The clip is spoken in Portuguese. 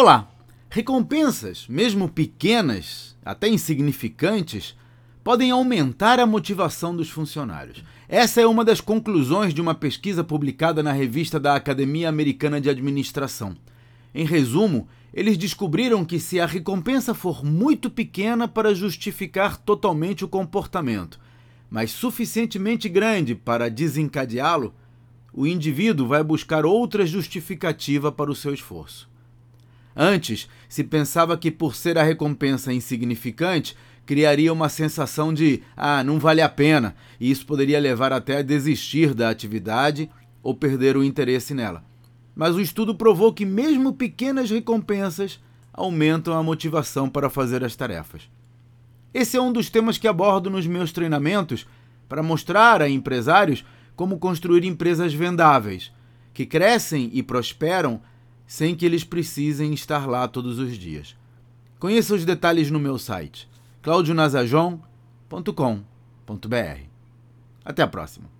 Olá! Recompensas, mesmo pequenas, até insignificantes, podem aumentar a motivação dos funcionários. Essa é uma das conclusões de uma pesquisa publicada na revista da Academia Americana de Administração. Em resumo, eles descobriram que se a recompensa for muito pequena para justificar totalmente o comportamento, mas suficientemente grande para desencadeá-lo, o indivíduo vai buscar outra justificativa para o seu esforço. Antes, se pensava que por ser a recompensa insignificante, criaria uma sensação de ah, não vale a pena, e isso poderia levar até a desistir da atividade ou perder o interesse nela. Mas o estudo provou que mesmo pequenas recompensas aumentam a motivação para fazer as tarefas. Esse é um dos temas que abordo nos meus treinamentos para mostrar a empresários como construir empresas vendáveis, que crescem e prosperam sem que eles precisem estar lá todos os dias. Conheça os detalhes no meu site claudionazajon.com.br. Até a próxima.